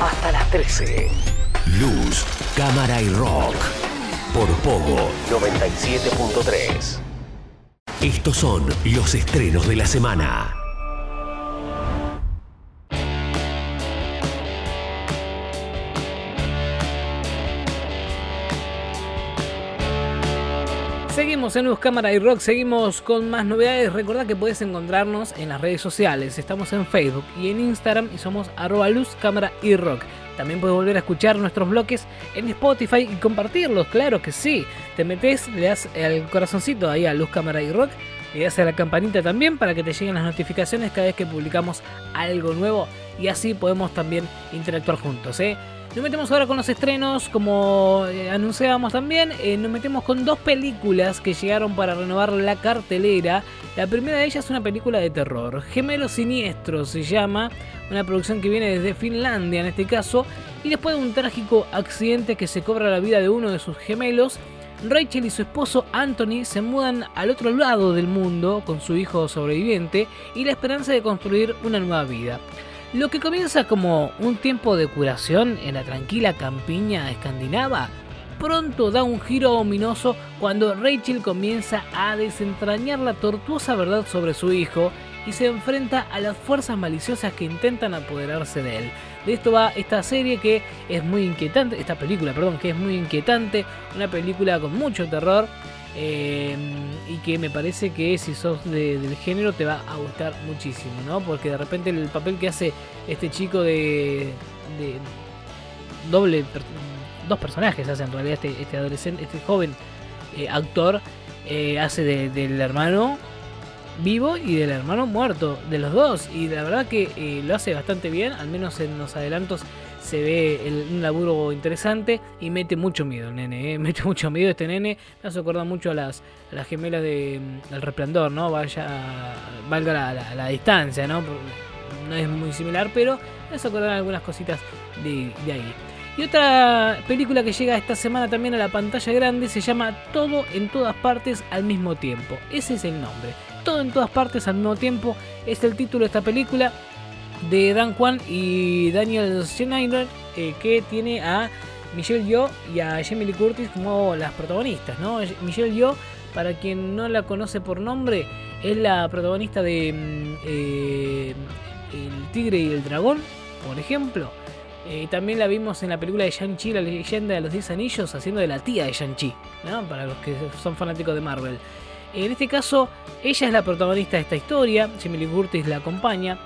hasta las 13. Luz, cámara y rock. Por Pogo 97.3. Estos son los estrenos de la semana. Seguimos en Luz Cámara y Rock, seguimos con más novedades. Recuerda que puedes encontrarnos en las redes sociales. Estamos en Facebook y en Instagram y somos arroba Luz y Rock. También puedes volver a escuchar nuestros bloques en Spotify y compartirlos, claro que sí. Te metes, le das el corazoncito ahí a Luz Cámara y Rock, le das a la campanita también para que te lleguen las notificaciones cada vez que publicamos algo nuevo y así podemos también interactuar juntos. ¿eh? Nos metemos ahora con los estrenos, como eh, anunciábamos también, eh, nos metemos con dos películas que llegaron para renovar la cartelera. La primera de ellas es una película de terror, Gemelos Siniestros se llama, una producción que viene desde Finlandia en este caso, y después de un trágico accidente que se cobra la vida de uno de sus gemelos, Rachel y su esposo Anthony se mudan al otro lado del mundo con su hijo sobreviviente y la esperanza de construir una nueva vida. Lo que comienza como un tiempo de curación en la tranquila campiña escandinava, pronto da un giro ominoso cuando Rachel comienza a desentrañar la tortuosa verdad sobre su hijo y se enfrenta a las fuerzas maliciosas que intentan apoderarse de él. De esto va esta serie que es muy inquietante, esta película, perdón, que es muy inquietante, una película con mucho terror y que me parece que si sos del género te va a gustar muchísimo, ¿no? Porque de repente el papel que hace este chico de, doble, dos personajes hace en realidad este, este adolescente, este joven eh, actor, eh, hace del hermano vivo y del hermano muerto, de los dos, y la verdad que eh, lo hace bastante bien, al menos en los adelantos se ve un laburo interesante y mete mucho miedo el nene, ¿eh? mete mucho miedo este nene, hace acordar mucho a las, las gemelas de, mm, del resplandor, ¿no? Vaya, valga la, distancia, ¿no? No es muy similar, pero me hace acordar algunas cositas de ahí. Y otra película que llega esta semana también a la pantalla grande se llama Todo en todas partes al mismo tiempo. Ese es el nombre. Todo en todas partes al mismo tiempo es el título de esta película de Dan Kwan y Daniel Schneider, eh, que tiene a Michelle Yeoh y a Jamie Lee Curtis como las protagonistas. ¿no? Michelle Yeoh, para quien no la conoce por nombre, es la protagonista de mm, eh, El Tigre y el Dragón, por ejemplo. Eh, también la vimos en la película de Shang-Chi, la leyenda de los 10 anillos, haciendo de la tía de Shang-Chi, para los que son fanáticos de Marvel. En este caso, ella es la protagonista de esta historia, Lee Curtis la acompaña.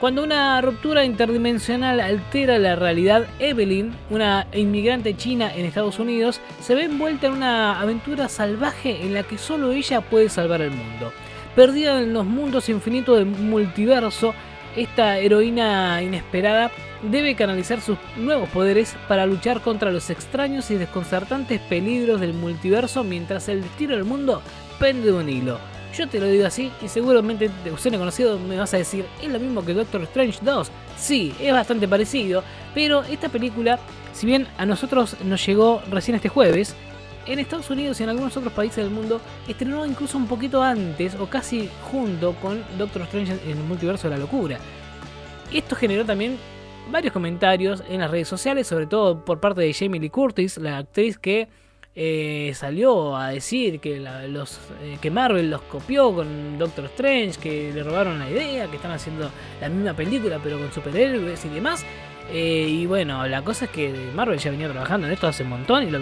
Cuando una ruptura interdimensional altera la realidad, Evelyn, una inmigrante china en Estados Unidos, se ve envuelta en una aventura salvaje en la que solo ella puede salvar el mundo. Perdida en los mundos infinitos del multiverso, esta heroína inesperada debe canalizar sus nuevos poderes para luchar contra los extraños y desconcertantes peligros del multiverso mientras el destino del mundo pende de un hilo. Yo te lo digo así y seguramente de usted conocido me vas a decir, ¿es lo mismo que Doctor Strange 2? Sí, es bastante parecido, pero esta película, si bien a nosotros nos llegó recién este jueves, en Estados Unidos y en algunos otros países del mundo estrenó incluso un poquito antes o casi junto con Doctor Strange en el multiverso de la locura. Esto generó también varios comentarios en las redes sociales, sobre todo por parte de Jamie Lee Curtis, la actriz que eh, salió a decir eh, que Marvel los copió con Doctor Strange, que le robaron la idea, que están haciendo la misma película pero con superhéroes y demás. Eh, y bueno, la cosa es que Marvel ya venía trabajando en esto hace un montón y lo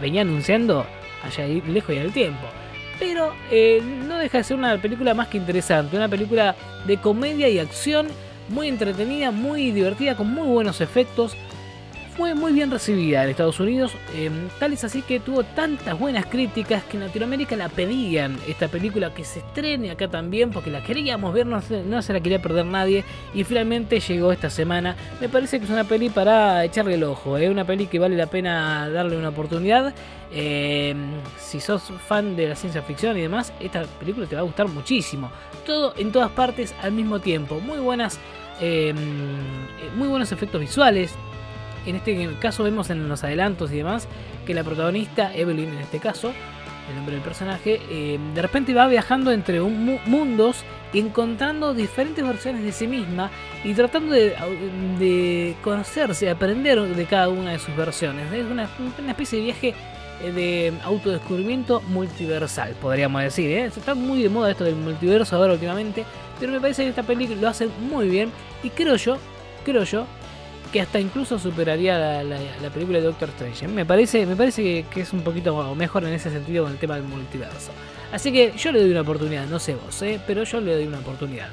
venía anunciando allá lejos y el tiempo. Pero no deja de ser una película más que interesante, una película de comedia y acción muy entretenida, muy divertida, con muy buenos efectos fue muy bien recibida en Estados Unidos, em, tal es así que tuvo tantas buenas críticas que en Latinoamérica la pedían esta película que se estrene acá también porque la queríamos ver, no se, la quería perder nadie y finalmente llegó esta semana. Me parece que es una peli para echarle el ojo, es ¿eh? una peli que vale la pena darle una oportunidad. Em, si sos fan de la ciencia ficción y demás, esta película te va a gustar muchísimo. Todo en todas partes al mismo tiempo, muy buenas, em, eh, muy buenos efectos visuales en este caso vemos en los adelantos y demás que la protagonista, Evelyn en este caso, el nombre del personaje, eh, de repente va viajando entre mundos encontrando diferentes versiones de sí misma y tratando de, de conocerse, aprender de cada una de sus versiones. Es una, una especie de viaje eh, de autodescubrimiento multiversal, podríamos decir. ¿eh? Está muy de moda esto del multiverso ahora últimamente, pero me parece que esta película lo hace muy bien y creo yo, creo yo, que hasta incluso superaría la, película de Doctor Strange. Me parece, me parece que, es un poquito mejor en ese sentido con el tema del multiverso. Así que yo le doy una oportunidad, no sé vos, ¿eh? pero yo le doy una oportunidad.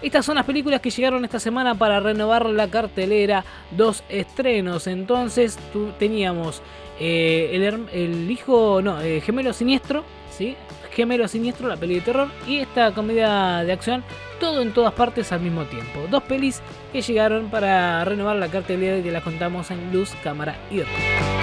Estas son las películas que llegaron esta semana para renovar la cartelera. Dos estrenos. Entonces teníamos eh, el, hijo, no, eh, Gemelo Siniestro, ¿sí? Gemelo Siniestro, la peli de terror, y esta comedia de acción, todo en todas partes al mismo tiempo. Dos pelis que llegaron para renovar la cartelera y que las contamos en luz, cámara y rock.